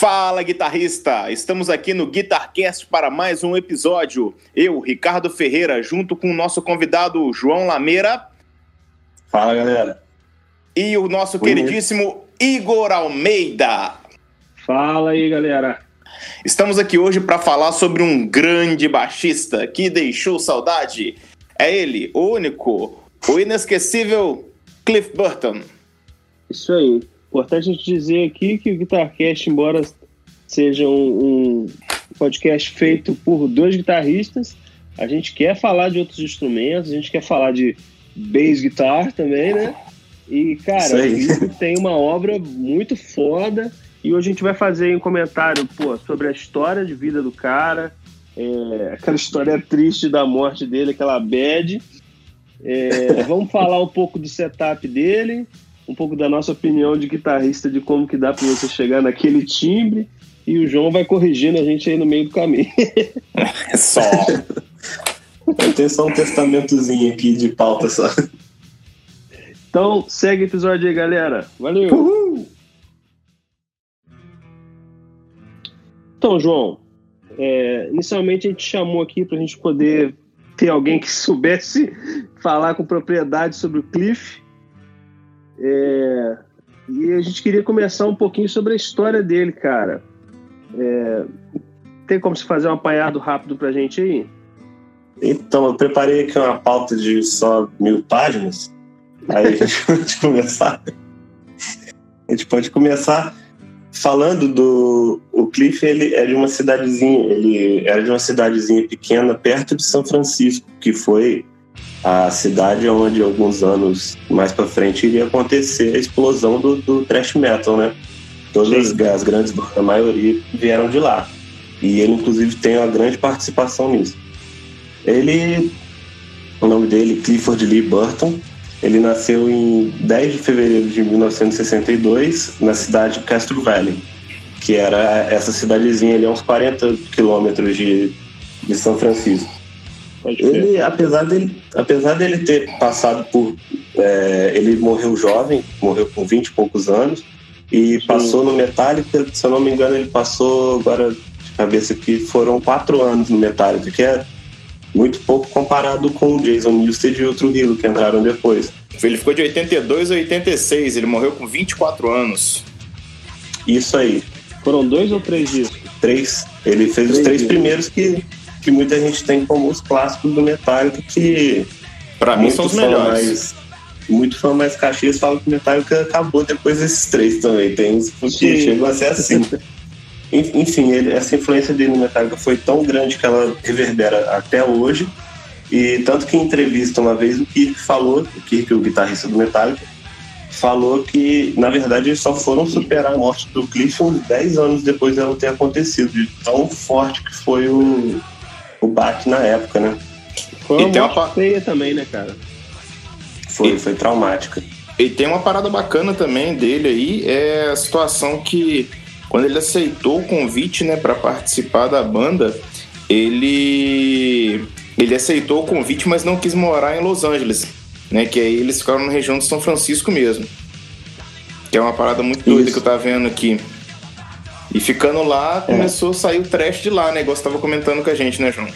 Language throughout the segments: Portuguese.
Fala, guitarrista! Estamos aqui no Guitarcast para mais um episódio. Eu, Ricardo Ferreira, junto com o nosso convidado João Lameira. Fala, galera. E o nosso Oi. queridíssimo Igor Almeida. Fala aí, galera. Estamos aqui hoje para falar sobre um grande baixista que deixou saudade. É ele, o único, o inesquecível Cliff Burton. Isso aí. Importante a gente dizer aqui que o Guitarcast, embora seja um, um podcast feito por dois guitarristas, a gente quer falar de outros instrumentos, a gente quer falar de bass guitar também, né? E, cara, o tem uma obra muito foda. E hoje a gente vai fazer um comentário pô, sobre a história de vida do cara, é, aquela história triste da morte dele, aquela bad. É, vamos falar um pouco do setup dele, um pouco da nossa opinião de guitarrista de como que dá para você chegar naquele timbre e o João vai corrigindo a gente aí no meio do caminho. É só. Tem só um testamentozinho aqui de pauta só. Então, segue o episódio aí, galera. Valeu! Uhul. Então, João, é, inicialmente a gente chamou aqui para a gente poder ter alguém que soubesse falar com propriedade sobre o Cliff, é, e a gente queria começar um pouquinho sobre a história dele, cara. É, tem como se fazer um apanhado rápido pra gente aí? Então, eu preparei aqui uma pauta de só mil páginas. Aí a gente pode começar. A gente pode começar falando do. O Cliff, ele é de uma cidadezinha, ele era de uma cidadezinha pequena perto de São Francisco, que foi a cidade onde alguns anos mais para frente iria acontecer a explosão do, do thrash metal, né? Todas as, as, grandes bandas, a maioria vieram de lá. E ele, inclusive, tem uma grande participação nisso. Ele, o nome dele, Clifford Lee Burton, ele nasceu em 10 de fevereiro de 1962 na cidade de Castro Valley, que era essa cidadezinha ali a uns 40 quilômetros de, de São Francisco. Ele, apesar dele, apesar dele ter passado por. É, ele morreu jovem, morreu com 20 e poucos anos, e Sim. passou no Metallica, se eu não me engano, ele passou agora de cabeça aqui, foram quatro anos no Metallica, que é muito pouco comparado com o Jason Newsted e o Trujillo, que entraram depois. Ele ficou de 82 a 86, ele morreu com 24 anos. Isso aí. Foram dois ou três discos? Três. Ele fez três os três discos. primeiros que que muita gente tem como os clássicos do Metallica, que. Pra mim são os melhores. Mais, muito fã mais caxias fala que o Metallica acabou depois desses três também. Tem uns que chegam a ser assim. Enfim, ele, essa influência dele no Metallica foi tão grande que ela reverbera até hoje. E tanto que em entrevista uma vez o Kirk falou, o Kirk, o guitarrista do Metallica, falou que, na verdade, eles só foram superar a morte do Cliff uns 10 anos depois dela ter acontecido, de tão forte que foi o, o baque na época, né? Foi uma, uma feia também, né, cara? Foi, e... foi traumática. E tem uma parada bacana também dele aí, é a situação que quando ele aceitou o convite, né, para participar da banda, ele ele aceitou o convite, mas não quis morar em Los Angeles, né, que aí eles ficaram na região de São Francisco mesmo. Que é uma parada muito doida Isso. que eu tava vendo aqui. E ficando lá, é. começou a sair o trash de lá, né? Igual você tava comentando com a gente, né, João?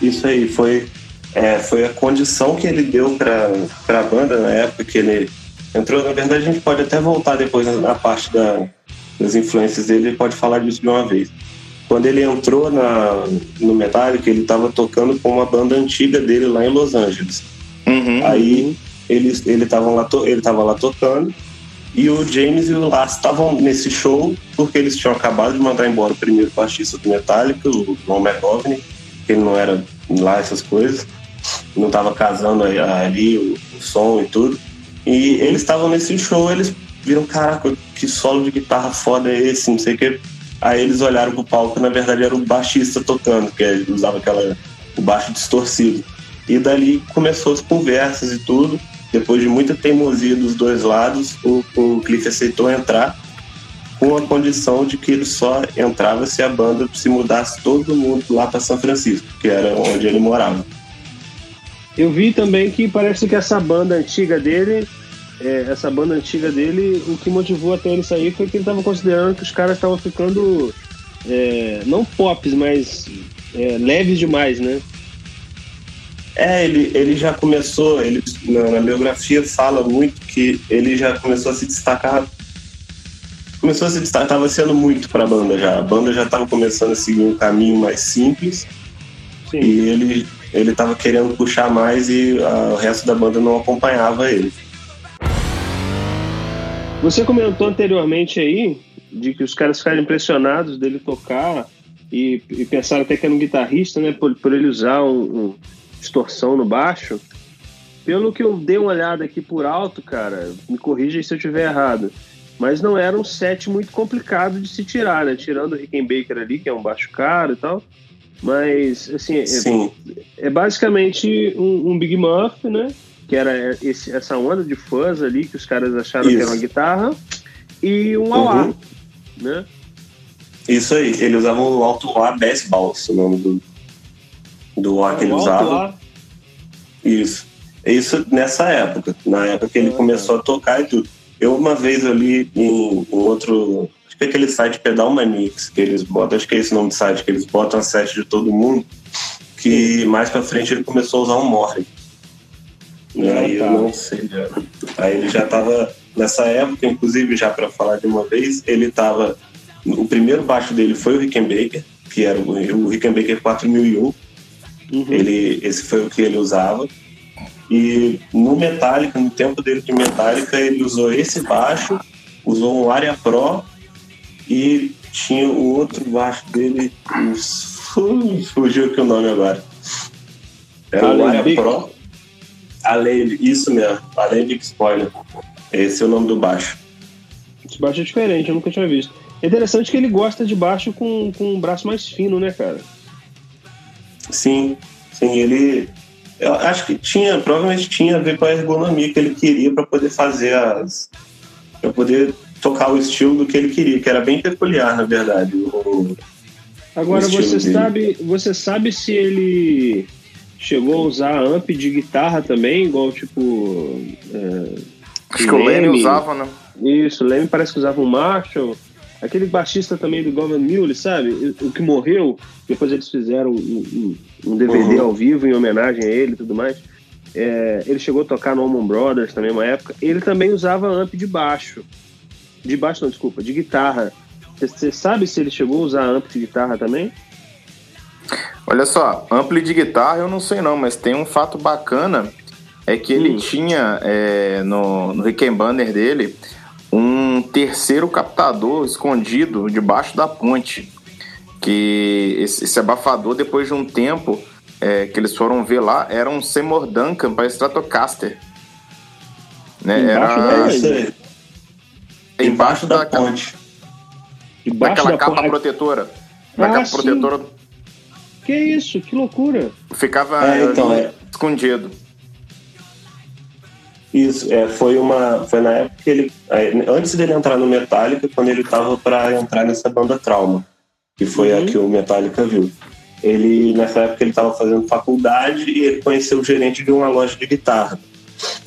Isso aí, foi, é, foi a condição que ele deu pra, pra banda na época que ele entrou. Na verdade, a gente pode até voltar depois na parte da, das influências dele, ele pode falar disso de uma vez. Quando ele entrou na, no Metallica, ele estava tocando com uma banda antiga dele lá em Los Angeles. Uhum, Aí ele estava lá, ele tava lá tocando e o James e o Lars estavam nesse show porque eles tinham acabado de mandar embora o primeiro baixista do Metallica, o Ron McGovney, que ele não era lá essas coisas, não estava casando ali o, o, som e tudo. E eles estavam nesse show, eles viram, caraca, que solo de guitarra foda é esse, não sei o que. Aí eles olharam pro palco, na verdade era o baixista tocando, que ele usava aquela, o baixo distorcido. E dali começou as conversas e tudo. Depois de muita teimosia dos dois lados, o, o Cliff aceitou entrar com a condição de que ele só entrava se a banda se mudasse todo mundo lá para São Francisco, que era onde ele morava. Eu vi também que parece que essa banda antiga dele é, essa banda antiga dele, o que motivou até ele sair foi que ele estava considerando que os caras estavam ficando é, não pops, mas é, leves demais, né? É, ele, ele já começou, ele, na, na biografia fala muito que ele já começou a se destacar. Começou a se destacar, estava sendo muito para a banda já. A banda já estava começando a seguir um caminho mais simples. Sim. E ele ele estava querendo puxar mais e a, o resto da banda não acompanhava ele. Você comentou anteriormente aí de que os caras ficaram impressionados dele tocar e, e pensaram até que era um guitarrista, né? Por, por ele usar um, um distorção no baixo. Pelo que eu dei uma olhada aqui por alto, cara, me corrija se eu estiver errado. Mas não era um set muito complicado de se tirar, né? Tirando o Rickenbacker ali, que é um baixo caro e tal. Mas, assim, é, é, basicamente um, um, Big Muff, né? Que era esse, essa onda de fuzz ali que os caras acharam Isso. que era uma guitarra. E um uhum. né? Isso aí, ele usava o Alto A Bass Balls, o nome do, do A que ele usava. Isso. Isso nessa época, na época que ele ah, começou a tocar e tudo. Eu uma vez ali em, outro Acho que é aquele site Pedal Manix que eles botam, acho que é esse nome do site, que eles botam a set de todo mundo, que mais pra frente ele começou a usar um Morley. E ah, aí tá. eu não sei. Já. Aí ele já tava, nessa época, inclusive, já para falar de uma vez, ele tava. O primeiro baixo dele foi o Rickenbacker, que era o, o Rickenbacker 4001. Uhum. Ele, esse foi o que ele usava. E no Metallica, no tempo dele de Metallica, ele usou esse baixo, usou um Aria Pro e tinha o outro baixo dele, fugiu aqui o nome agora. Era o Aria Pro. Alembic, isso mesmo, Alembic Spoiler. Esse é o nome do baixo. Esse baixo é diferente, eu nunca tinha visto. É interessante que ele gosta de baixo com, com um braço mais fino, né, cara? Sim, sim, ele. Eu acho que tinha, provavelmente tinha a ver com a ergonomia que ele queria para poder fazer as. para poder tocar o estilo do que ele queria, que era bem peculiar, na verdade. O, Agora, o você dele. sabe, você sabe se ele chegou a usar amp de guitarra também, igual tipo. É, Acho que o Leme usava, né? Isso, o Leme parece que usava um Marshall. Aquele baixista também do Governor Mule, sabe? O que morreu, depois eles fizeram um, um, um DVD uhum. ao vivo em homenagem a ele e tudo mais. É, ele chegou a tocar no Allman Brothers também, uma época. Ele também usava amp de baixo. De baixo, não, desculpa, de guitarra. Você sabe se ele chegou a usar ampli de guitarra também? Olha só, ampli de guitarra eu não sei não, mas tem um fato bacana, é que ele hum. tinha é, no, no Rickenbacker dele um terceiro captador escondido debaixo da ponte. Que esse, esse abafador, depois de um tempo é, que eles foram ver lá, era um Seymour Duncan para Stratocaster. Né? Era... Embaixo da, da ponte. Embaixo daquela da capa ponte. protetora. Da ah, capa sim. protetora. Que isso, que loucura. Ficava é, então, é. escondido. Isso, é, foi uma. Foi na época que ele. Antes dele entrar no Metallica, quando ele tava para entrar nessa banda Trauma, que foi uhum. a que o Metallica viu. Ele, nessa época, ele estava fazendo faculdade e ele conheceu o gerente de uma loja de guitarra.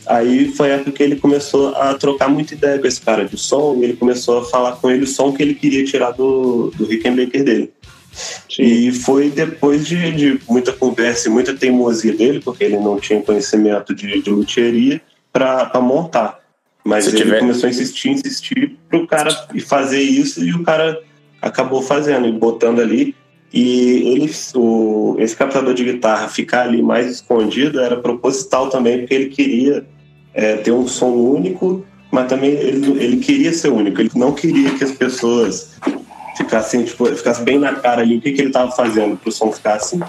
Aí foi a época que ele começou a trocar muita ideia com esse cara de som e ele começou a falar com ele o som que ele queria tirar do, do Rickenbacker dele. Sim. E foi depois de, de, muita conversa e muita teimosia dele, porque ele não tinha conhecimento de, de luthieria, para montar. Mas Se ele tiver... começou a insistir, insistir para o cara fazer isso e o cara acabou fazendo e botando ali. E ele, o, esse captador de guitarra ficar ali mais escondido era proposital também, porque ele queria é, ter um som único, mas também ele, ele queria ser único. Ele não queria que as pessoas ficassem, tipo, ficassem bem na cara ali o que, que ele estava fazendo para o som ficar assim.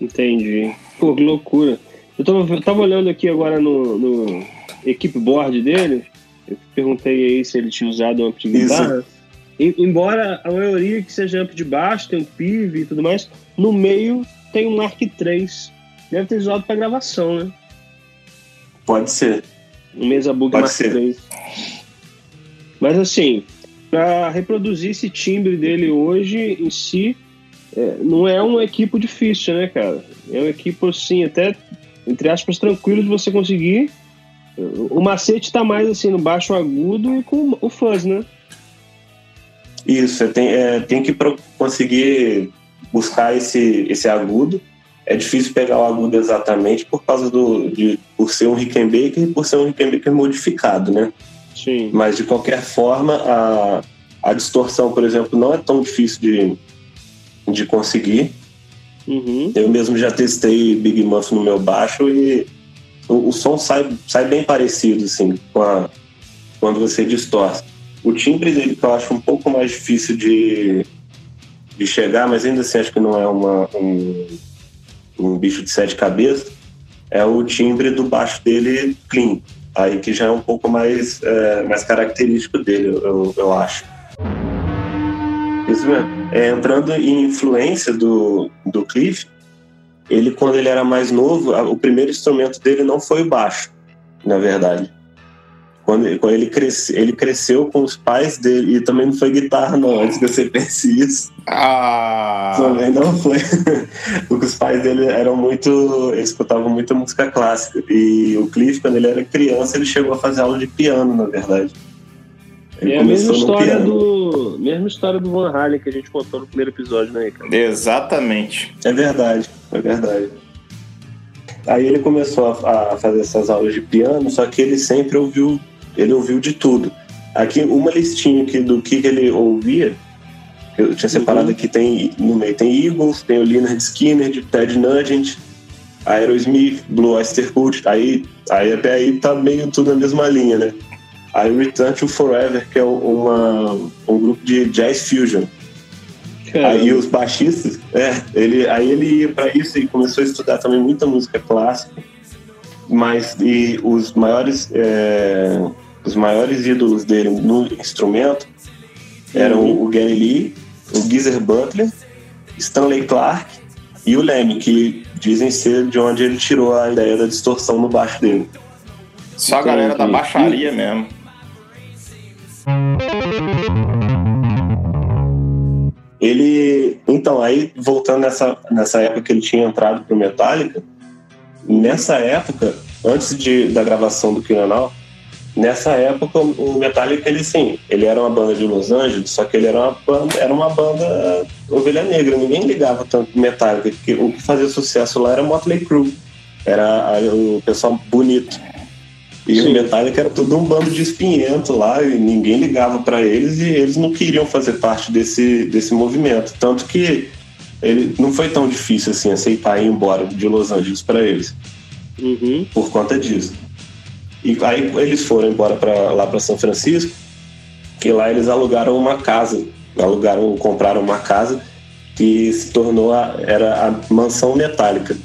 Entendi. Pô, que loucura. Eu tava, eu tava olhando aqui agora no, no equipe board dele, eu perguntei aí se ele tinha usado amp de guitarra. Isso embora a maioria que seja amp de baixo, tem um PIV e tudo mais, no meio tem um Mark III. Deve ter usado para gravação, né? Pode ser. Um Mesa Bug Pode Mark ser. III. Mas assim, para reproduzir esse timbre dele hoje em si, é, não é um equipo difícil, né, cara? É um equipo, assim, até, entre aspas, tranquilo de você conseguir. O macete tá mais assim no baixo agudo e com o fuzz, né? Isso, tem, é, tem que conseguir buscar esse, esse agudo. É difícil pegar o agudo exatamente por causa do. De, por ser um Rickenbacker e por ser um Rickenbacker modificado, né? Sim. Mas de qualquer forma, a, a distorção, por exemplo, não é tão difícil de, de conseguir. Uhum. Eu mesmo já testei Big Muff no meu baixo e o, o, som sai, sai bem parecido, assim, com a, quando você distorce. O timbre dele que eu acho um pouco mais difícil de, de chegar, mas ainda assim acho que não é uma, um, um bicho de sete cabeças, é o timbre do baixo dele clean. Aí que já é um pouco mais, é, mais característico dele, eu, eu acho. Isso mesmo. É, entrando em influência do, do Cliff, ele, quando ele era mais novo, o primeiro instrumento dele não foi o baixo, na verdade. Quando, quando ele, cresce, ele cresceu com os pais dele, e também não foi guitarra, não, antes que você pense isso. Ah! Também não foi. Porque os pais dele eram muito. Eles escutavam muita música clássica. E o Cliff, quando ele era criança, ele chegou a fazer aula de piano, na verdade. Ele é a mesma história, do, mesma história do Van Halen que a gente contou no primeiro episódio, né, cara? Exatamente. É verdade, é verdade. Aí ele começou a, a, fazer essas aulas de piano, só que ele sempre ouviu, ele ouviu de tudo. Aqui, uma listinha aqui do que, que ele ouvia, eu tinha separado uhum. aqui, tem no meio, tem Eagles, tem o Leonard Skinner, de Ted Nugent, Aerosmith, Blue Oyster Cult, aí, aí até aí tá meio tudo na mesma linha, né? Aí Return to Forever, que é uma, um grupo de jazz fusion. Caramba. Aí os baixistas, é, ele, aí ele ia para isso e começou a estudar também muita música clássica, mas e os maiores é, os maiores ídolos dele no instrumento eram uhum. o Gary Lee, o Geezer Butler, Stanley Clark e o Leme, que dizem ser de onde ele tirou a ideia da distorção no baixo dele. Só a galera da baixaria mesmo. Ele, então, aí voltando nessa, nessa época que ele tinha entrado pro Metallica, nessa época, antes de, da gravação do Kill nessa época o Metallica, ele sim, ele era uma banda de Los Angeles, só que ele era uma banda, era uma banda ovelha negra, ninguém ligava tanto Metallica, porque o que fazia sucesso lá era Motley Crue, era o pessoal bonito. E Sim. o Metallica era todo um bando de espinhento lá e ninguém ligava para eles e eles não queriam fazer parte desse, desse movimento. Tanto que ele não foi tão difícil assim aceitar ir embora de Los Angeles para eles. Uhum. Por conta disso. E aí eles foram embora para lá para São Francisco, que lá eles alugaram uma casa, alugaram, compraram uma casa que se tornou a, era a mansão metálica.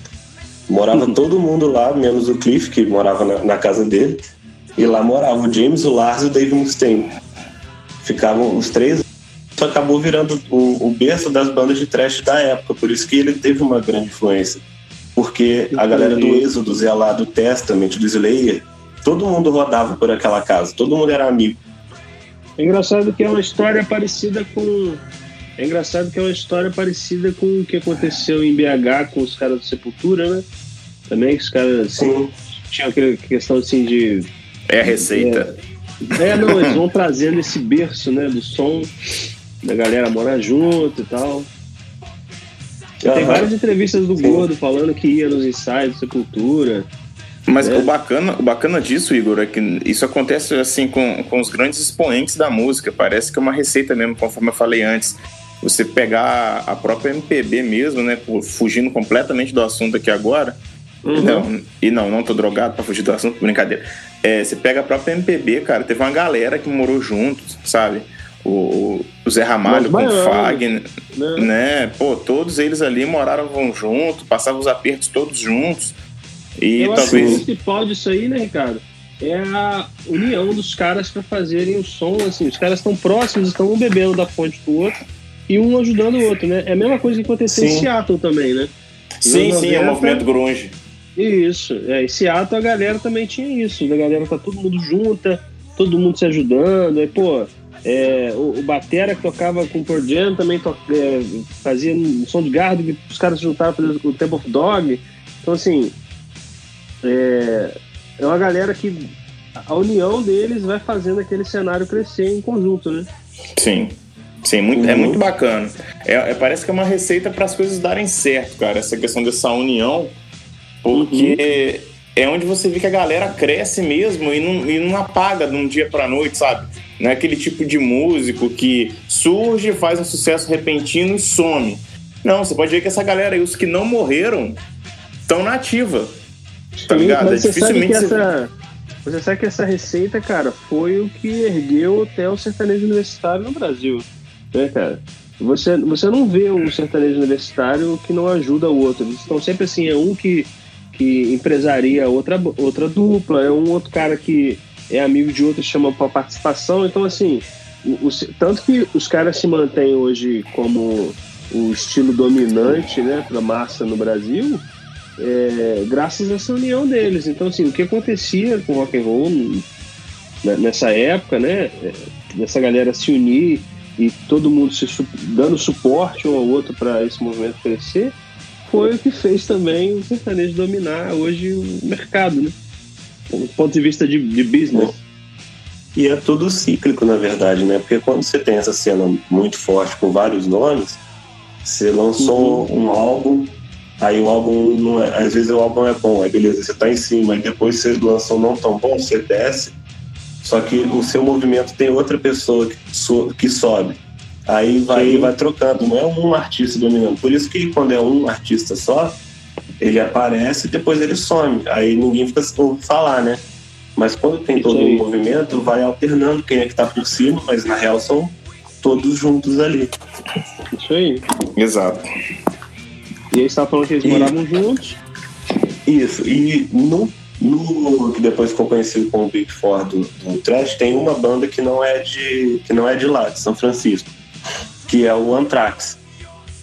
Morava todo mundo lá, menos o Cliff, que morava na, na, casa dele. E lá morava o James, o Lars e o Dave Mustaine. Ficavam os três. Isso acabou virando o, o berço das bandas de trash da época. Por isso que ele teve uma grande influência. Porque a galera do Êxodo, Zé lá do Testament, do Slayer, todo mundo rodava por aquela casa. Todo mundo era amigo. É engraçado que é uma história parecida com é engraçado que é uma história parecida com o que aconteceu em BH com os caras do Sepultura, né? Também que os caras Sim. tinham aquela questão assim de. É a receita. É, é, não, eles vão trazendo esse berço, né? Do som, da galera morar junto e tal. Uhum. Tem várias entrevistas do Sim. Gordo falando que ia nos ensaios de Sepultura. Mas é. o, bacana, o bacana disso, Igor, é que isso acontece assim com, com os grandes expoentes da música. Parece que é uma receita mesmo, conforme eu falei antes você pegar a própria MPB mesmo, né? Fugindo completamente do assunto aqui agora. Uhum. Não, e não, não tô drogado pra fugir do assunto, brincadeira. É, você pega a própria MPB, cara, teve uma galera que morou junto, sabe? O, o Zé Ramalho com o Fagner, né? né? Pô, todos eles ali moraram junto, passavam os apertos todos juntos. E Eu talvez. Acho que o principal disso aí, né, Ricardo? É a união dos caras para fazerem o som, assim, os caras estão próximos, estão um bebendo da fonte do outro e um ajudando o outro, né? É a mesma coisa que aconteceu sim. em Seattle também, né? Sim, sim, é o movimento grunge. Isso, é, em Seattle a galera também tinha isso, a galera tá todo mundo junta, todo mundo se ajudando, aí, pô, é, o, o, Batera que tocava com o Pearl Jam também to, é, fazia um som de gardo que os caras se juntaram para o Temple of Dog. Então, assim, é, é uma galera que a união deles vai fazendo aquele cenário crescer em conjunto, né? Sim. Sim, muito, uhum. é muito bacana. É, é, parece que é uma receita para as coisas darem certo, cara, essa questão dessa união, porque uhum. é onde você vê que a galera cresce mesmo e não, e não apaga de um dia para noite, sabe? Não é aquele tipo de músico que surge, faz um sucesso repentino e some. Não, você pode ver que essa galera aí, os que não morreram, estão na ativa. Tá Sim, ligado? É você sabe que essa. Você sabe que essa receita, cara, foi o que ergueu até o sertanejo universitário no Brasil. Né, cara? Você, você não vê um sertanejo universitário que não ajuda o outro. Eles estão sempre assim, é um que, que empresaria outra, outra dupla, é um outro cara que é amigo de outro chama para participação. Então, assim, o, o, tanto que os caras se mantêm hoje como o estilo dominante né, para massa no Brasil, é, graças a essa união deles. Então, assim, o que acontecia com o rock and roll nessa época, né, é, dessa galera se unir e todo mundo se dando suporte um ao outro para esse movimento crescer, foi o que fez também o sertanejo dominar hoje o mercado, né? Do ponto de vista de, de business. E é tudo cíclico, na verdade, né? Porque quando você tem essa cena muito forte com vários nomes, você lançou uhum. um álbum, aí o álbum não é, às vezes o álbum é bom, aí beleza, você tá em cima, aí depois você lança um não tão bom, você desce, só que o seu movimento tem outra pessoa que, so, que sobe. Aí vai, vai trocando, não é um artista dominando. Por isso que quando é um artista só, ele aparece e depois ele some. Aí ninguém fica ouvindo falar, né? Mas quando tem todo o um movimento, vai alternando quem é que tá por cima, mas na real são todos juntos ali. Isso aí. Exato. E aí você tá falando que eles e... moravam juntos? Isso, e no, no que depois ficou conhecido como Big Four do, do Trash, tem uma banda que não é de que não é de lá, de São Francisco, que é o Anthrax.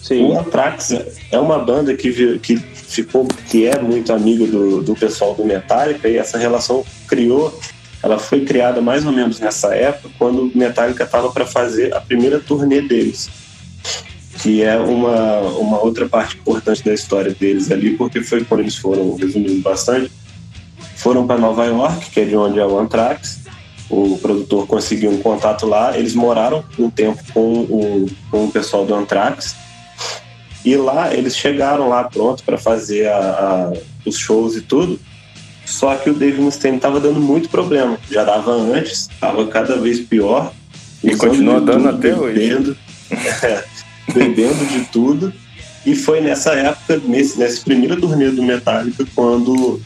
Sim. O Anthrax é uma banda que, que ficou que é muito amiga do, do pessoal do Metallica e essa relação criou ela foi criada mais ou menos nessa época, quando o Metallica estava para fazer a primeira turnê deles, que é uma, uma outra parte importante da história deles ali, porque foi quando eles foram, resumindo bastante, foram para Nova York, que é de onde é o Anthrax, o produtor conseguiu um contato lá, eles moraram um tempo com o, com o pessoal do Anthrax, e lá eles chegaram lá pronto para fazer a, a, os shows e tudo, só que o Dave Mustaine estava dando muito problema. Já dava antes, estava cada vez pior. E continua dando até bebendo, hoje. Bebendo de tudo. E foi nessa época, nesse, nesse primeiro turnê do Metallica, quando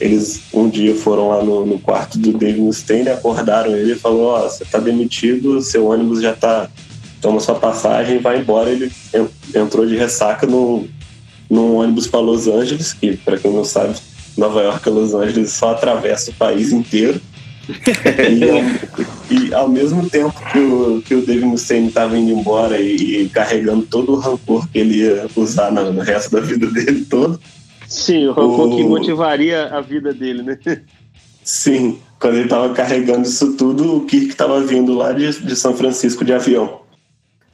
eles um dia foram lá no, no quarto do Dave Mustaine, acordaram ele e falou: Ó, oh, você tá demitido, seu ônibus já tá. Toma sua passagem, vai embora. Ele entrou de ressaca no, num ônibus para Los Angeles, que, para quem não sabe, Nova York a Los Angeles só atravessa o país inteiro. e, e, ao mesmo tempo que o, que o Dave Mustaine estava indo embora e, e, carregando todo o rancor que ele ia usar no, no resto da vida dele todo. Sim, o rancor o... que motivaria a vida dele, né? Sim, quando ele estava carregando isso tudo, o Kirk estava vindo lá de, de São Francisco de avião.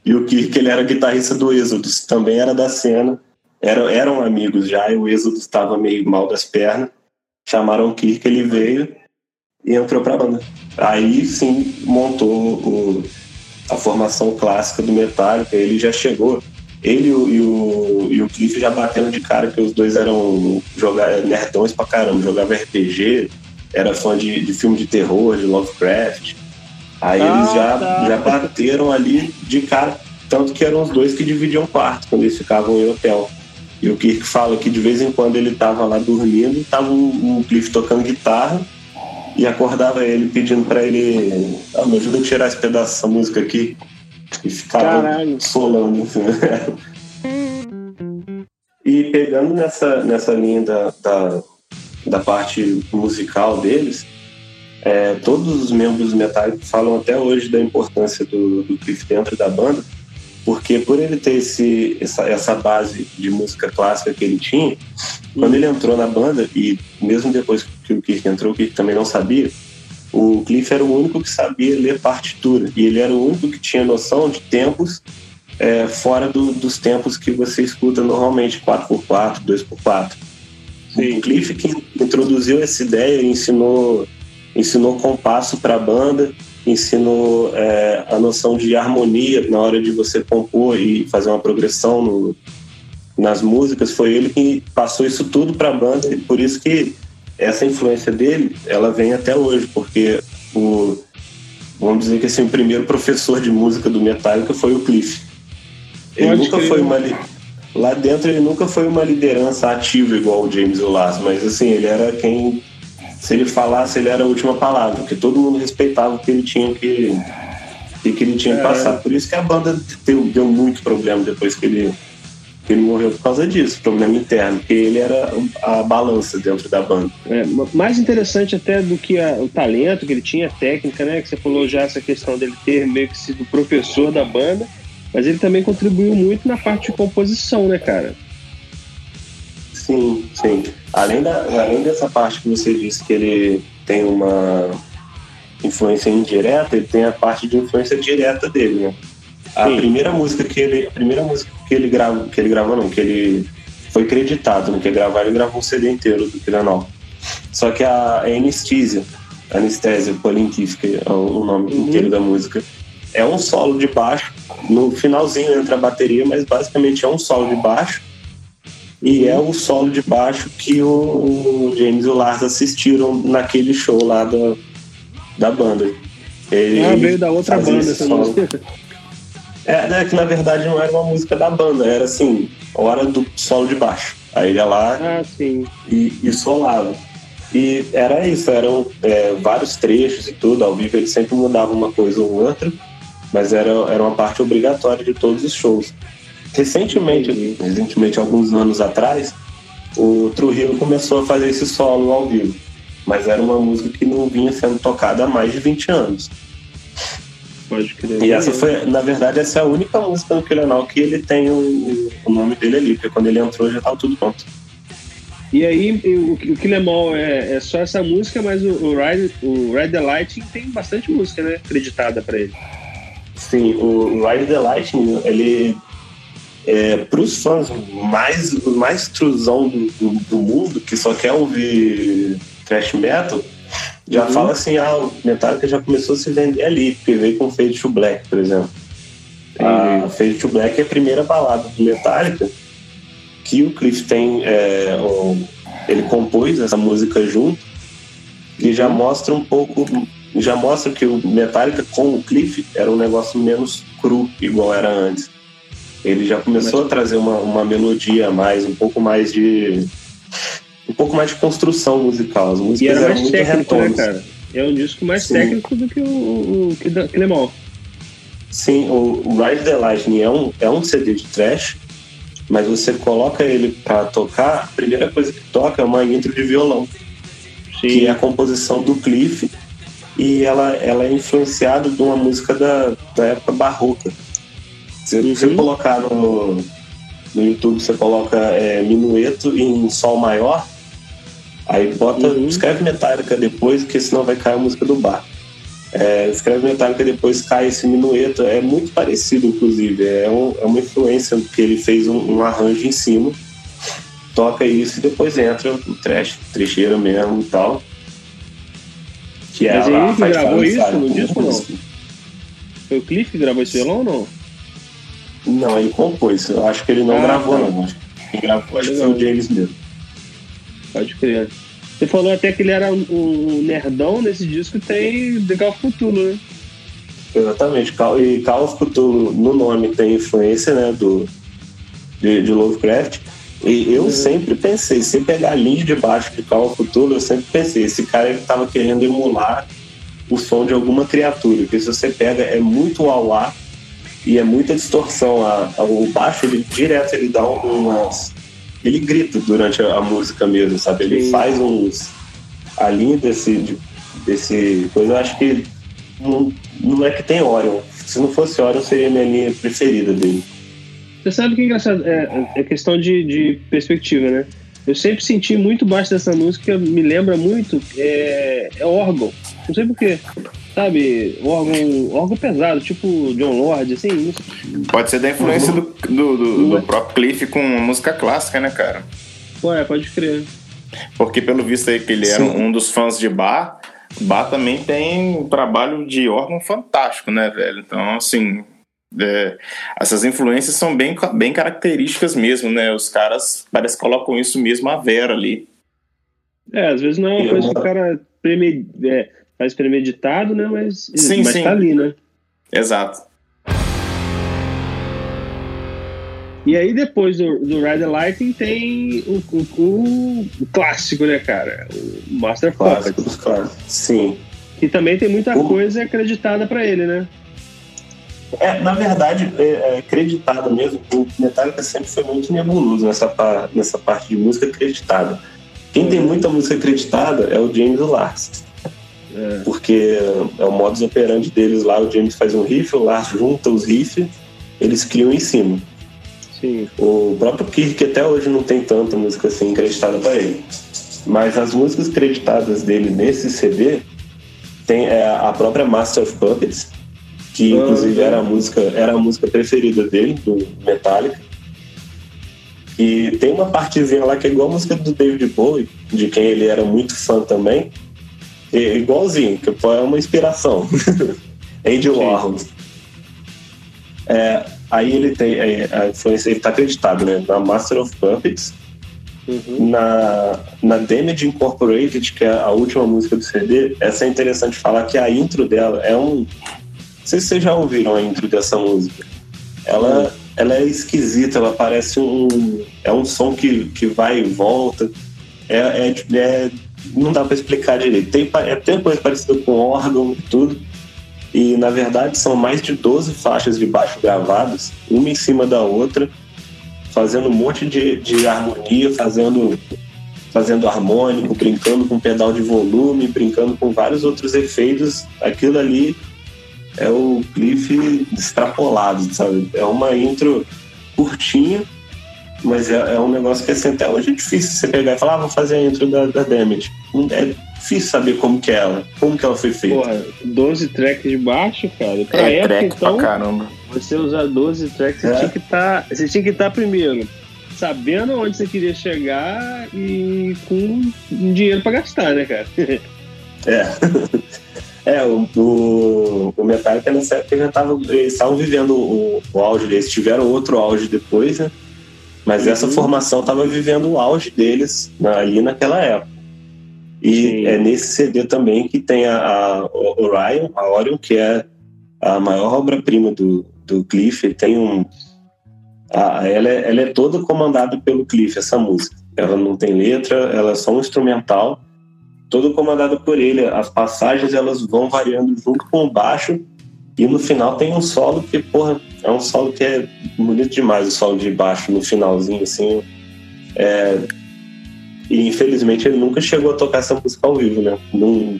E o Kirk, ele era guitarrista do Êxodos, também era da cena eram, eram amigos já, e o Êxodo estava meio mal das pernas. Chamaram o Kirk, ele veio e entrou para a banda. Aí sim montou o, a formação clássica do Metallica. Ele já chegou, ele e o, e o Cliff já batendo de cara, que os dois eram jogar, nerdões pra caramba, jogavam RPG, era fã de, de filme de terror, de Lovecraft. Aí ah, eles já, tá. já bateram ali de cara, tanto que eram os dois que dividiam quarto quando eles ficavam em hotel. E o Kirk fala que de vez em quando ele estava lá dormindo, estava o, o Cliff tocando guitarra e acordava ele pedindo para ele: ah, me ajuda a tirar esse pedaço dessa música aqui. E ficava Caralho. solando. Assim. e pegando nessa, nessa linha da, da, da parte musical deles, é, todos os membros do Metallica falam até hoje da importância do, do Cliff dentro da banda porque por ele ter esse, essa, essa base de música clássica que ele tinha, quando ele entrou na banda, e mesmo depois que o Kirk entrou, o Kirk também não sabia, o Cliff era o único que sabia ler partitura, e ele era o único que tinha noção de tempos é, fora do, dos tempos que você escuta normalmente, 4x4, 2x4. Sim. O Cliff que introduziu essa ideia e ensinou ensinou compasso para a banda, ensinou é, a noção de harmonia na hora de você compor e fazer uma progressão no, nas músicas. Foi ele que passou isso tudo para a banda e por isso que essa influência dele ela vem até hoje, porque o vamos dizer que assim, o primeiro professor de música do Metallica foi o Cliff. Ele Pode nunca foi uma lá dentro ele nunca foi uma liderança ativa igual o James Olas, mas assim ele era quem se ele falasse, ele era a última palavra, porque todo mundo respeitava o que ele tinha que, que ele tinha que é. passar. Por isso que a banda deu, deu muito problema depois que ele, ele morreu por causa disso, problema interno, porque ele era a balança dentro da banda. É, mais interessante até do que a, o talento que ele tinha, a técnica, né? Que você falou já essa questão dele ter meio que sido professor da banda, mas ele também contribuiu muito na parte de composição, né, cara? Sim, sim. Além, da, além dessa parte que você disse que ele tem uma influência indireta, ele tem a parte de influência direta dele, né? A sim. primeira música que ele, a primeira música que ele gravou, que ele gravou não, que ele foi creditado no que gravar, ele gravou o CD inteiro do Piranol. Só que a, Anesthesia, Anestésia que é o nome uhum. inteiro da música, é um solo de baixo. No finalzinho entra a bateria, mas basicamente é um solo de baixo e é o solo de baixo que o, o James e o Lars assistiram naquele show lá da, da banda. Ele ah, veio da outra banda essa música. É, né, que na verdade não era uma música da banda, era assim, hora do solo de baixo. Aí ele ia lá ah, e, e solava. E era isso, eram é, vários trechos e tudo, ao vivo ele sempre mudava uma coisa ou outra, mas era, era uma parte obrigatória de todos os shows. Recentemente, recentemente, alguns anos atrás, o Trujillo começou a fazer esse solo ao vivo. Mas era uma música que não vinha sendo tocada há mais de 20 anos. Pode crer. E essa foi, na verdade, essa é a única música no Killenal que ele tem o, o, nome dele ali, porque quando ele entrou já estava tudo pronto. E aí, o, o Killemall é, é só essa música, mas o, o, Ride, o Ride the Lightning tem bastante música, né? Acreditada para ele. Sim, o Ride the Lightning, ele é, para os fãs mais, mais truzão do, do, do, mundo, que só quer ouvir thrash metal, já uhum. fala assim, ah, o Metallica já começou a se vender ali, porque veio com Fade to Black, por exemplo. A Fade to Black é a primeira balada do Metallica que o Cliff tem, é, ele compôs essa música junto, e já uhum. mostra um pouco, já mostra que o Metallica com o Cliff era um negócio menos cru, igual era antes. Ele já começou Mas... a trazer uma, uma melodia a mais, um pouco mais de. Um pouco mais de construção musical. As músicas e era mais técnico, né, cara? É um disco mais Sim. técnico do que o, o que, que Lemon. Sim, o Ride the Lightning é um, é um CD de trash, mas você coloca ele para tocar, a primeira coisa que toca é uma intro de violão, Sim. que é a composição do Cliff, e ela, ela é influenciada de uma música da, da época barroca. Se uhum. você colocar no, no YouTube, você coloca é, minueto em sol maior, aí bota, uhum. escreve metálica depois, porque senão vai cair a música do bar. É, escreve metálica depois cai esse minueto, é muito parecido, inclusive. É, um, é uma influência que ele fez um, um, arranjo em cima, toca isso e depois entra o trash, trecheira mesmo e tal. Que é Mas ele que gravou isso no disco não? Foi o Cliff que gravou esse violão ou não? Não, ele compôs. Eu acho que ele não ah, gravou, tá. não. Quem gravou acho que foi o James mesmo. Pode crer. Você falou até que ele era um nerdão nesse disco tem The Call of Cthulhu, né? Exatamente. E Call of Cthulhu no nome tem influência, né, do, de, de Lovecraft. E eu uhum. sempre pensei, se pegar a linha de baixo de Call of Cthulhu, eu sempre pensei, esse cara estava querendo emular o som de alguma criatura, porque se você pega, é muito auá e é muita distorção. A, a, o baixo, ele direto, ele dá umas. Ele grita durante a, a música mesmo, sabe? Ele Sim. faz uns. A linha desse, de, desse coisa, eu acho que não, não é que tem Orion. Se não fosse Orion, seria a minha linha preferida dele. Você sabe que é engraçado? É, é questão de, de perspectiva, né? Eu sempre senti muito baixo dessa música, me lembra muito é, é órgão. Não sei porquê. Sabe, órgão, órgão pesado, tipo John Lord, assim. Pode ser da influência uhum. do, do, do, do, próprio Cliff com música clássica, né, cara? Ué, pode crer. Porque pelo visto aí que ele era um dos fãs de bar, Bá também tem um trabalho de órgão fantástico, né, velho? Então, assim, é, essas influências são bem, bem características mesmo, né? Os caras parece que colocam isso mesmo a vera ali. É, às vezes não é uma coisa que o cara premed... é, faz premeditado, né? Mas, sim, mas sim. tá ali, né? Exato. E aí depois do, do Ride the Lightning tem o, o, o, o clássico, né, cara? O Master. Claro, sim. Que também tem muita O- coisa acreditada pra ele, né? É, na verdade, é, é acreditado mesmo. O Metallica sempre foi muito nebuloso nessa, nessa parte de música acreditada. Quem tem muita música acreditada é o James e Lars. É. Porque é o modus operandi deles lá. O James faz um riff, o Lars junta os riffs, eles criam em cima. Sim. O próprio Kirk até hoje não tem tanta música assim acreditada para ele. Mas as músicas creditadas dele nesse CD tem é, a própria Master of Puppets, que Ah, inclusive é. era a música era a música preferida dele do Metallica. E tem uma partezinha lá que é igual a música do David Bowie, de quem ele era muito fã também. É igualzinho, que é uma inspiração. Andy Warhol. É, aí ele tem é, a influência, ele tá acreditado, né? Na Master of Puppets, Uhum. na, na Damage Incorporated, que é a última música do CD, essa é interessante falar que a intro dela é um. Não sei se vocês já ouviram a intro dessa música. Ela, ela é esquisita, ela parece um. É um som que, que vai e volta. É, é, é- não dá pra explicar direito. Tem, é, tem coisa parecida com órgão e tudo. E na verdade são mais de 12 faixas de baixo gravadas, uma em cima da outra, fazendo um monte de, de harmonia, fazendo, fazendo harmônico, brincando com pedal de volume, brincando com vários outros efeitos. Aquilo ali é o Cliff extrapolado, sabe? É uma intro curtinha, mas é, é um negócio que assim, até hoje é difícil você pegar e falar, ah, vou fazer a intro da, da Damage. É difícil saber como que é ela, como que ela foi feita. Porra, 12 tracks de baixo, cara. Pra É época, track então, pra caramba. você usar 12 tracks, você É. tinha que estar. você tinha que estar primeiro sabendo onde você queria chegar e com dinheiro pra gastar, né, cara? É. É, o, o, o Metallica nessa época já tava, eles estavam vivendo o, o auge deles, tiveram outro auge depois, né? Mas essa Uhum. formação estava vivendo o auge deles ali naquela época. E Sim. é nesse CD também que tem a, a Orion, a Orion, que é a maior obra-prima do, do Cliff. Ele Tem um, a- ela, é, ela é toda comandada pelo Cliff, essa música. Ela não tem letra, ela é só um instrumental todo comandado por ele. As passagens elas vão variando junto com o baixo e no final tem um solo que, porra, é um solo que é bonito demais, o solo de baixo no finalzinho, assim. É... E infelizmente ele nunca chegou a tocar essa música ao vivo, né? Não,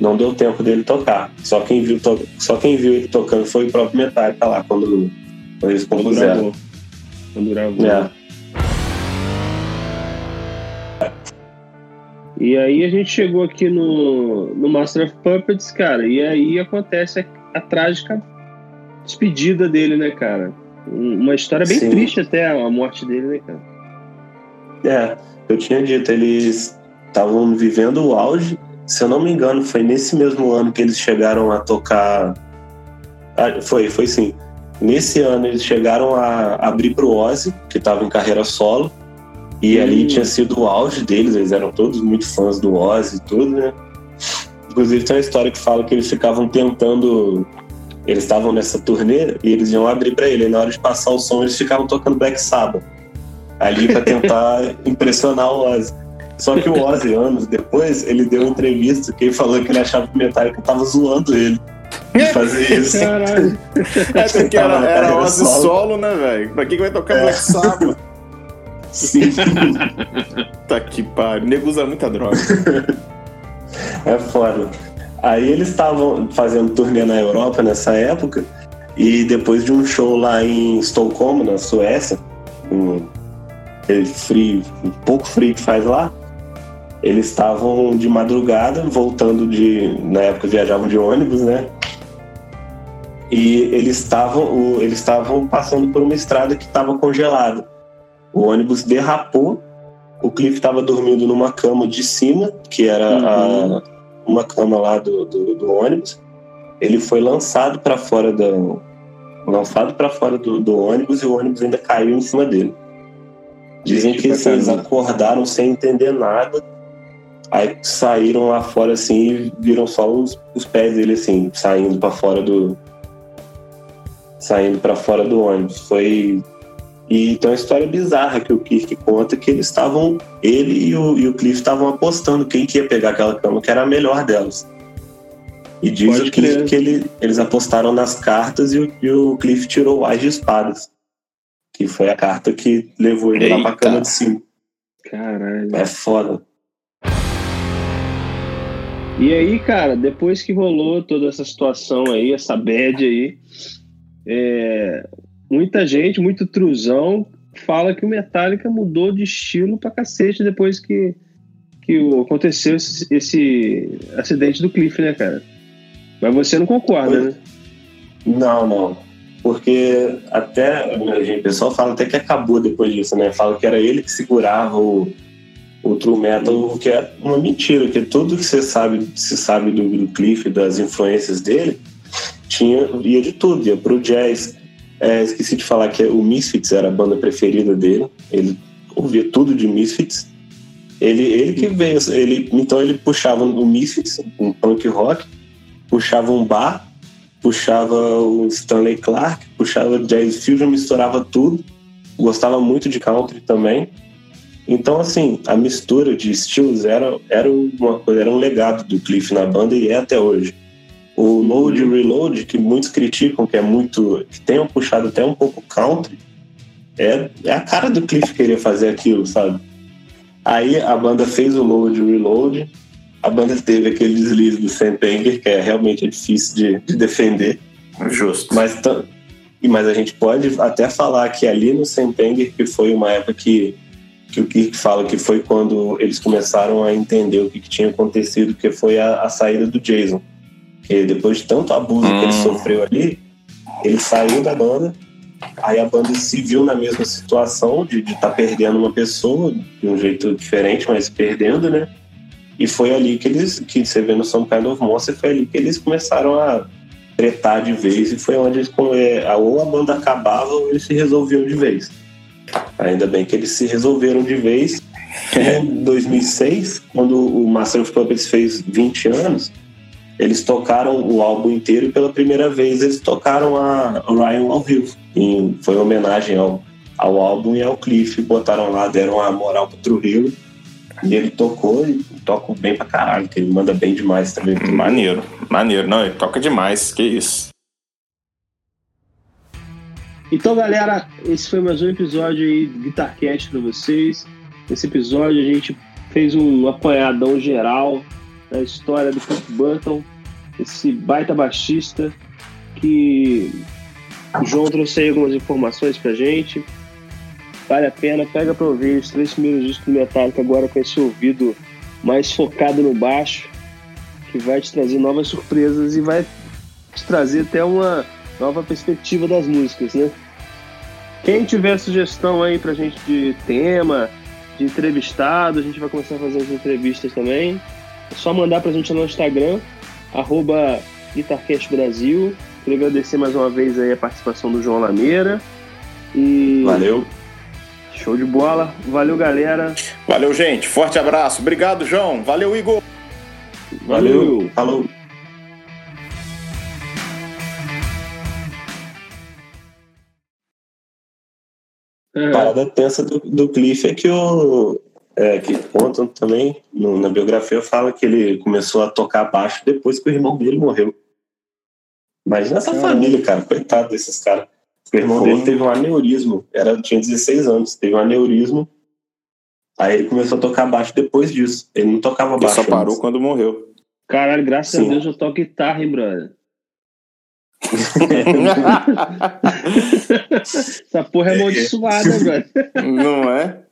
não deu tempo dele tocar. Só quem viu, to... Só quem viu ele tocando foi o próprio Metallica lá, quando, quando eles Quando compuseram. gravou. Quando gravou. É. E aí a gente chegou aqui no, no Master of Puppets, cara, e aí acontece a, trágica despedida dele, né, cara? Um- Uma história bem Sim. triste até a morte dele, né, cara? É, eu tinha dito, eles estavam vivendo o auge. Se eu não me engano, foi nesse mesmo ano que eles chegaram a tocar. Ah, foi, foi sim. Nesse ano eles chegaram a abrir pro Ozzy, que estava em carreira solo. E Hum. ali tinha sido o auge deles, eles eram todos muito fãs do Ozzy e tudo, né? Inclusive tem uma história que fala que eles ficavam tentando. Eles estavam nessa turnê e eles iam abrir pra ele. E na hora de passar o som, eles ficavam tocando Black Sabbath ali para tentar impressionar o Ozzy. Só que o Ozzy, anos depois, ele deu uma entrevista que ele falou que ele achava que o Metallica tava zoando ele de fazer isso. Caralho. É porque era, era Ozzy solo. solo, né, velho? Pra que que vai tocar É. Black Sabbath? Sim, tá que pariu. O nego usa muita droga. é foda. Aí eles estavam fazendo turnê na Europa nessa época e depois de um show lá em Estocolmo, na Suécia, um, frio, um pouco frio que faz lá, eles estavam de madrugada voltando de, na época viajavam de ônibus, né? E eles estavam, eles estavam passando por uma estrada que estava congelada. O ônibus derrapou, o Cliff estava dormindo numa cama de cima, que era Uhum. a, uma cama lá do, do, do ônibus. Ele foi lançado para fora do lançado para fora do, do, ônibus e o ônibus ainda caiu em cima dele. Dizem que assim, eles acordaram sem entender nada, aí saíram lá fora assim e viram só os, os pés dele assim saindo para fora do saindo para fora do ônibus. Foi e então é uma história bizarra que o Kirk conta que eles estavam, ele e o, e o Cliff estavam apostando quem que ia pegar aquela cama que era a melhor delas. E diz Pode o Cliff que ele, eles apostaram nas cartas e o, e o Cliff tirou o Ás de espadas. Que foi a carta que levou ele Eita. lá pra cama de cima. Caralho. É foda. E aí, cara, depois que rolou toda essa situação aí, essa bad aí, é, muita gente, muito truzão, fala que o Metallica mudou de estilo pra cacete depois que, que aconteceu esse, esse acidente do Cliff, né, cara? Mas você não concorda, né? Não, não. Porque até o pessoal fala até que acabou depois disso, né? Fala que era ele que segurava o, o True Metal, o que é uma mentira, que tudo que você sabe, se sabe do, do Cliff, das influências dele, tinha, ia de tudo, ia pro jazz, é, esqueci de falar que o Misfits era a banda preferida dele. Ele ouvia tudo de Misfits. Ele, ele que veio, ele, então ele puxava o Misfits, um punk rock, puxava um bar, puxava o Stanley Clark, puxava jazz fusion, misturava tudo. Gostava muito de country também. Então, assim, a mistura de estilos era, era, uma era um legado do Cliff na banda e é até hoje. O load e reload, que muitos criticam, que é muito. que tenham puxado até um pouco country, é, é a cara do Cliff querer fazer aquilo, sabe? Aí a banda fez o load e reload, a banda teve aquele deslize do Sam Banger, que é realmente difícil de, de defender. Justo. Mas, mas a gente pode até falar que ali no Sam Banger, que foi uma época que, que o Kirk fala que foi quando eles começaram a entender o que, que tinha acontecido, que foi a, a saída do Jason. Porque depois de tanto abuso hum. que ele hum. sofreu ali, ele saiu da banda, aí a banda se viu na mesma situação de estar tá perdendo uma pessoa de um jeito diferente, mas perdendo, né? E foi ali que eles, que você vê no Some Kind of Monster, foi ali que eles começaram a tretar de vez e foi onde eles, é, ou a banda acabava ou eles se resolviam de vez. Ainda bem que eles se resolveram de vez. Em 2006, quando o Master of Puppets fez 20 anos, eles tocaram o álbum inteiro e pela primeira vez eles tocaram a Ryan ao vivo. E foi uma homenagem ao, ao álbum e ao Cliff. Botaram lá, deram a moral pro Trujillo. E ele tocou e toca bem pra caralho, que ele manda bem demais também. Maneiro, maneiro. Não, ele toca demais, que isso. Então, galera, esse foi mais um episódio aí do Guitarcast pra vocês. Nesse episódio a gente fez um apanhadão geral da história do Cliff Burton, esse baita baixista que o João trouxe aí algumas informações pra gente. Vale a pena, pega pra ouvir os três primeiros discos do Metallica agora com esse ouvido mais focado no baixo, que vai te trazer novas surpresas e vai te trazer até uma nova perspectiva das músicas, né? Quem tiver sugestão aí pra gente de tema, de entrevistado, a gente vai começar a fazer as entrevistas também. É só mandar pra gente no Instagram, arroba Guitarcast Brasil. Queria agradecer mais uma vez aí a participação do João Lameira. E... Valeu. Show de bola. Valeu, galera. Valeu, gente. Forte abraço. Obrigado, João. Valeu, Igor. Valeu. Valeu. Falou. É. Parada tensa do, do Cliff é que o, é, que contam também, no, na biografia fala que ele começou a tocar baixo depois que o irmão dele morreu. Imagina essa família, cara, coitado desses caras. O irmão Foi. dele teve um aneurismo, era, tinha 16 anos, teve um aneurismo. Aí ele começou a tocar baixo depois disso. Ele não tocava baixo. Ele só parou antes. quando morreu. Caralho, graças Sim. a Deus eu toco guitarra, hein, brother. Essa porra é amaldiçoada, brother. Não é?